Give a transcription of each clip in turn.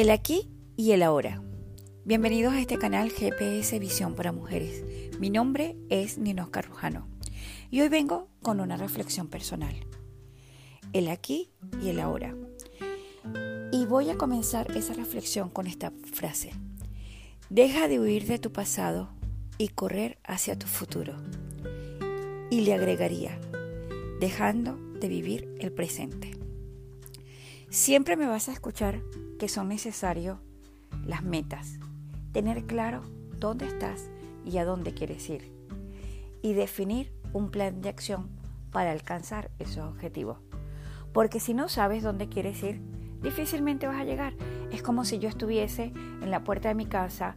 El aquí y el ahora. Bienvenidos a este canal GPS Visión para Mujeres. Mi nombre es Nino Carrujano y hoy vengo con una reflexión personal. El aquí y el ahora. Y voy a comenzar esa reflexión con esta frase. Deja de huir de tu pasado y correr hacia tu futuro. Y le agregaría, dejando de vivir el presente. Siempre me vas a escuchar que son necesarios las metas, tener claro dónde estás y a dónde quieres ir y definir un plan de acción para alcanzar esos objetivos. Porque si no sabes dónde quieres ir, difícilmente vas a llegar. Es como si yo estuviese en la puerta de mi casa,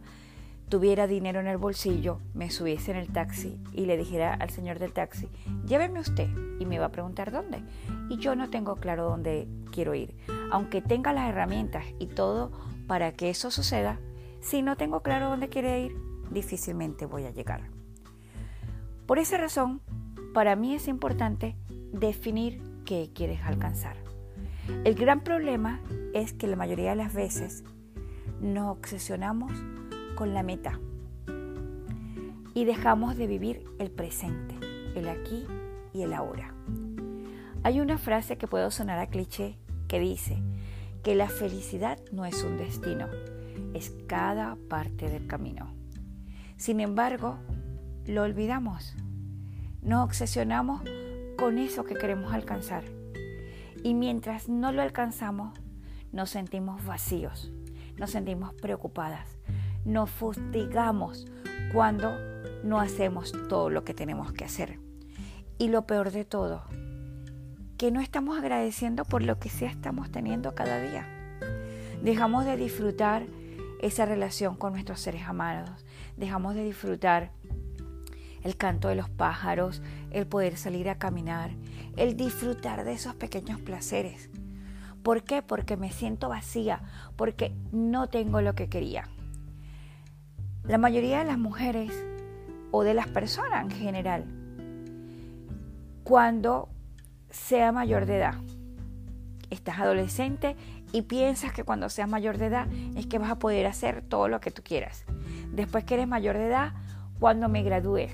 tuviera dinero en el bolsillo, me subiese en el taxi y le dijera al señor del taxi, lléveme usted y me va a preguntar dónde. Y yo no tengo claro dónde quiero ir. Aunque tenga las herramientas y todo para que eso suceda, si no tengo claro dónde quiere ir, difícilmente voy a llegar. Por esa razón, para mí es importante definir qué quieres alcanzar. El gran problema es que la mayoría de las veces nos obsesionamos con la meta y dejamos de vivir el presente, el aquí y el ahora. Hay una frase que puede sonar a cliché que dice que la felicidad no es un destino, es cada parte del camino. Sin embargo, lo olvidamos. Nos obsesionamos con eso que queremos alcanzar. Y mientras no lo alcanzamos, nos sentimos vacíos, nos sentimos preocupadas, nos fustigamos cuando no hacemos todo lo que tenemos que hacer. Y lo peor de todo, que no estamos agradeciendo por lo que sí estamos teniendo cada día. Dejamos de disfrutar esa relación con nuestros seres amados. Dejamos de disfrutar el canto de los pájaros, el poder salir a caminar, el disfrutar de esos pequeños placeres. ¿Por qué? Porque me siento vacía, porque no tengo lo que quería. La mayoría de las mujeres o de las personas en general, cuando sea mayor de edad, estás adolescente y piensas que cuando seas mayor de edad es que vas a poder hacer todo lo que tú quieras. Después que eres mayor de edad, cuando me gradúe.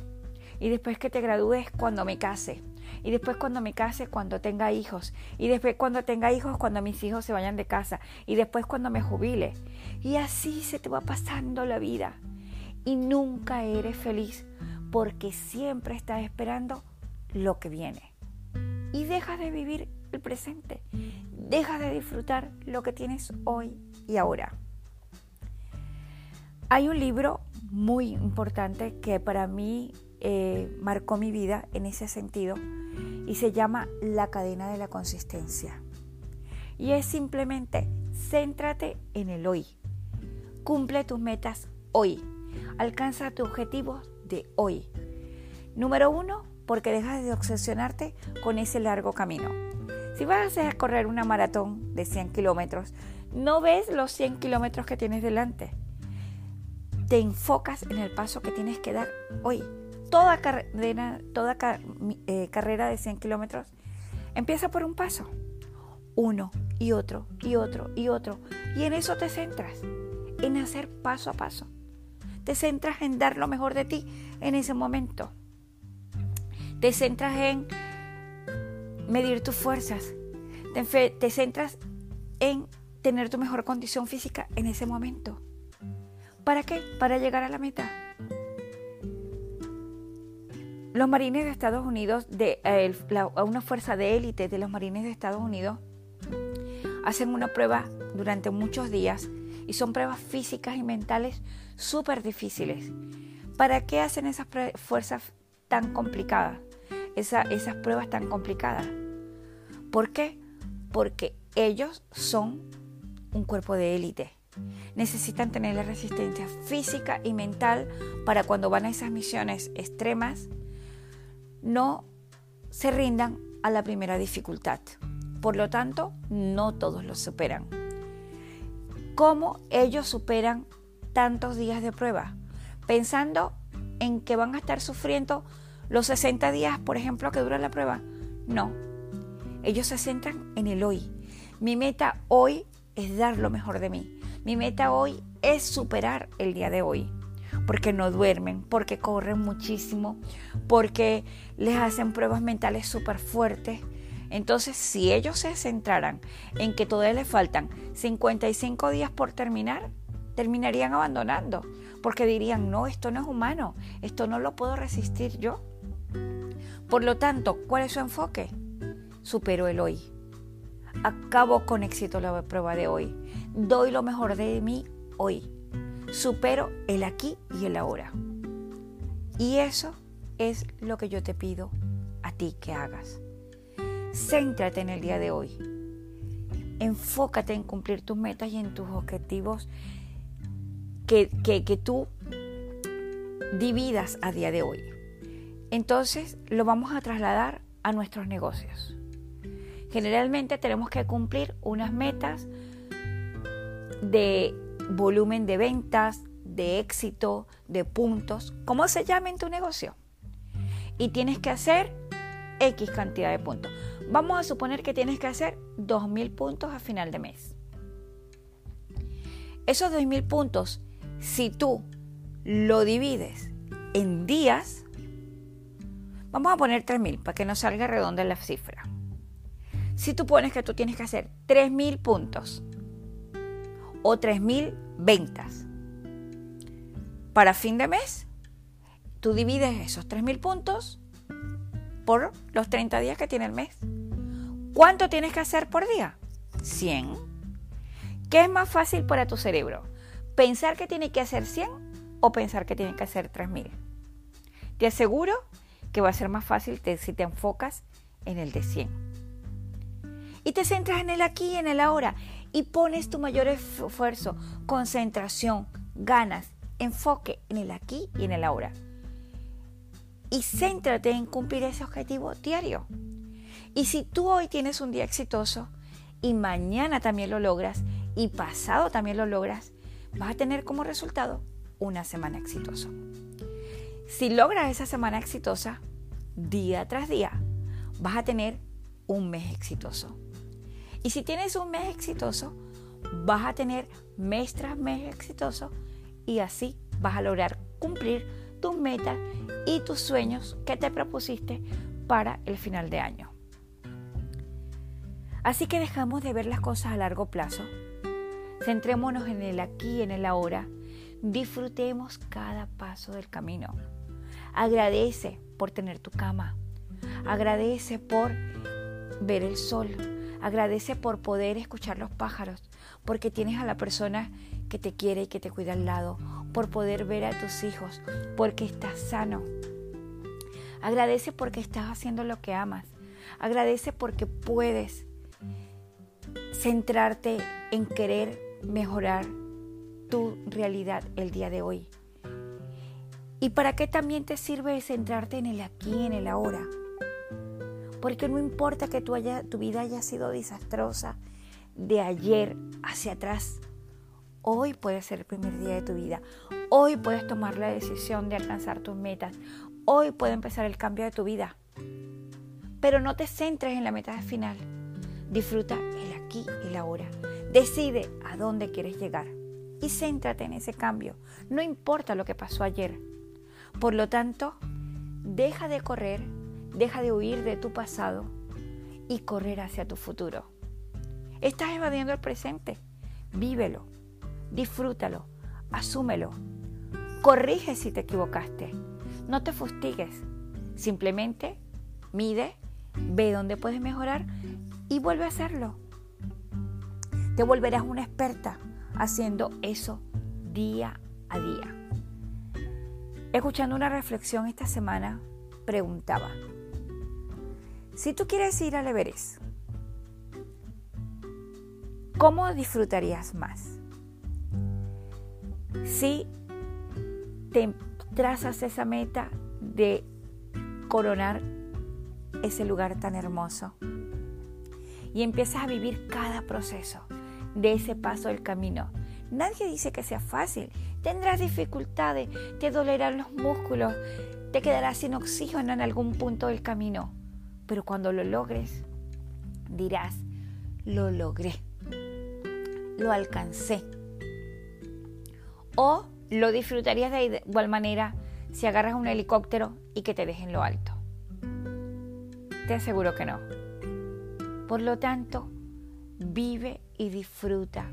Y después que te gradúes, cuando me case. Y después cuando me case, cuando tenga hijos. Y después cuando tenga hijos, cuando mis hijos se vayan de casa. Y después cuando me jubile. Y así se te va pasando la vida y nunca eres feliz porque siempre estás esperando lo que viene. Y dejas de vivir el presente, dejas de disfrutar lo que tienes hoy y ahora. Hay un libro muy importante que para mí eh, marcó mi vida en ese sentido y se llama La cadena de la consistencia. Y es simplemente céntrate en el hoy. Cumple tus metas hoy Alcanza tu objetivo de hoy. Número uno, porque dejas de obsesionarte con ese largo camino. Si vas a correr una maratón de 100 kilómetros, no ves los 100 kilómetros que tienes delante. Te enfocas en el paso que tienes que dar hoy. Toda, carrera, eh, de 100 kilómetros empieza por un paso. Uno y otro y otro y otro. Y en eso te centras, en hacer paso a paso te centras en dar lo mejor de ti en ese momento. Te centras en medir tus fuerzas. Te, centras en tener tu mejor condición física en ese momento. ¿Para qué? Para llegar a la meta. Los marines de Estados Unidos, de, una fuerza de élite de los marines de Estados Unidos, hacen una prueba durante muchos días y son pruebas físicas y mentales súper difíciles. ¿Para qué hacen esas fuerzas tan complicadas? Esas pruebas tan complicadas. ¿Por qué? Porque ellos son un cuerpo de élite. Necesitan tener la resistencia física y mental para cuando van a esas misiones extremas, no se rindan a la primera dificultad. Por lo tanto, no todos lo superan. ¿Cómo ellos superan tantos días de prueba, pensando en que van a estar sufriendo los 60 días, por ejemplo, que dura la prueba. No, ellos se centran en el hoy. Mi meta hoy es dar lo mejor de mí. Mi meta hoy es superar el día de hoy. Porque no duermen, porque corren muchísimo, porque les hacen pruebas mentales súper fuertes. Entonces, si ellos se centraran en que todavía les faltan 55 días por terminar, terminarían abandonando, porque dirían, no, esto no es humano, esto no lo puedo resistir yo. Por lo tanto, ¿cuál es su enfoque? Supero el hoy. Acabo con éxito la prueba de hoy. Doy lo mejor de mí hoy. Supero el aquí y el ahora. Y eso es lo que yo te pido a ti que hagas. Céntrate en el día de hoy. Enfócate en cumplir tus metas y en tus objetivos que, que, tú dividas a día de hoy. Entonces lo vamos a trasladar a nuestros negocios. Generalmente tenemos que cumplir unas metas de volumen de ventas, de éxito, de puntos, como se llama en tu negocio. Y tienes que hacer X cantidad de puntos. Vamos a suponer que tienes que hacer 2.000 puntos a final de mes. Esos 2.000 puntos si tú lo divides en días, vamos a poner 3.000 para que no salga redonda la cifra. Si tú pones que tú tienes que hacer 3.000 puntos o 3.000 ventas para fin de mes, tú divides esos 3.000 puntos por los 30 días que tiene el mes. ¿Cuánto tienes que hacer por día? 100. ¿Qué es más fácil para tu cerebro? pensar que tiene que hacer 100 o pensar que tiene que hacer 3000. Te aseguro que va a ser más fácil si te enfocas en el de 100. Y te centras en el aquí y en el ahora y pones tu mayor esfuerzo, concentración, ganas, enfoque en el aquí y en el ahora. Y céntrate en cumplir ese objetivo diario. Y si tú hoy tienes un día exitoso y mañana también lo logras y pasado también lo logras, vas a tener como resultado una semana exitosa. Si logras esa semana exitosa, día tras día, vas a tener un mes exitoso. Y si tienes un mes exitoso, vas a tener mes tras mes exitoso y así vas a lograr cumplir tus metas y tus sueños que te propusiste para el final de año. Así que dejamos de ver las cosas a largo plazo Centrémonos en el aquí, en el ahora. Disfrutemos cada paso del camino. Agradece por tener tu cama. Agradece por ver el sol. Agradece por poder escuchar los pájaros. Porque tienes a la persona que te quiere y que te cuida al lado. Por poder ver a tus hijos. Porque estás sano. Agradece porque estás haciendo lo que amas. Agradece porque puedes centrarte en querer mejorar tu realidad el día de hoy. ¿Y para qué también te sirve centrarte en el aquí, en el ahora? Porque no importa que tu, tu vida haya sido desastrosa de ayer hacia atrás. Hoy puede ser el primer día de tu vida. Hoy puedes tomar la decisión de alcanzar tus metas. Hoy puede empezar el cambio de tu vida. Pero no te centres en la meta final. Disfruta el aquí y el ahora. Decide a dónde quieres llegar y céntrate en ese cambio. No importa lo que pasó ayer. Por lo tanto, deja de correr, deja de huir de tu pasado y correr hacia tu futuro. Estás evadiendo el presente. Vívelo, disfrútalo, asúmelo. Corrige si te equivocaste. No te fustigues. Simplemente mide, ve dónde puedes mejorar y vuelve a hacerlo. Te volverás una experta haciendo eso día a día. Escuchando una reflexión esta semana, preguntaba, si tú quieres ir al Everest, ¿cómo disfrutarías más? Si te trazas esa meta de coronar ese lugar tan hermoso y empiezas a vivir cada proceso de ese paso del camino. Nadie dice que sea fácil. Tendrás dificultades, te dolerán los músculos, te quedarás sin oxígeno en algún punto del camino. Pero cuando lo logres, dirás, lo logré, lo alcancé, ¿O lo disfrutarías de igual manera si agarras un helicóptero y que te dejen lo alto? Te aseguro que no. Por lo tanto, vive y disfruta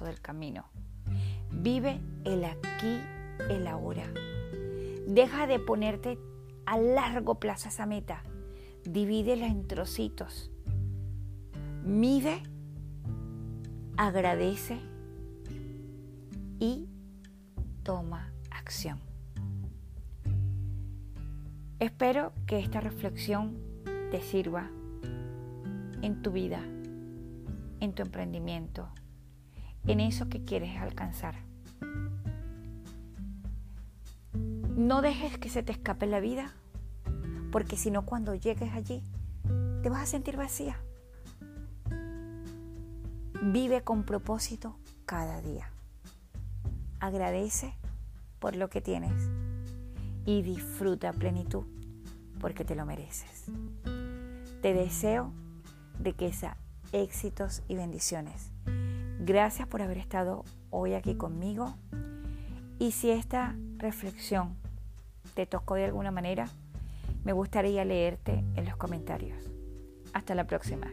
del camino. Vive el aquí, el ahora. Deja de ponerte a largo plazo esa meta. Divídela en trocitos. Mide, agradece y toma acción. Espero que esta reflexión te sirva en tu vida, en tu emprendimiento, en eso que quieres alcanzar. No dejes que se te escape la vida, porque si no cuando llegues allí te vas a sentir vacía. Vive con propósito cada día. Agradece por lo que tienes y disfruta plenitud porque te lo mereces. Te deseo de que sea éxitos y bendiciones. Gracias por haber estado hoy aquí conmigo. Y si esta reflexión te tocó de alguna manera, me gustaría leerte en los comentarios. Hasta la próxima.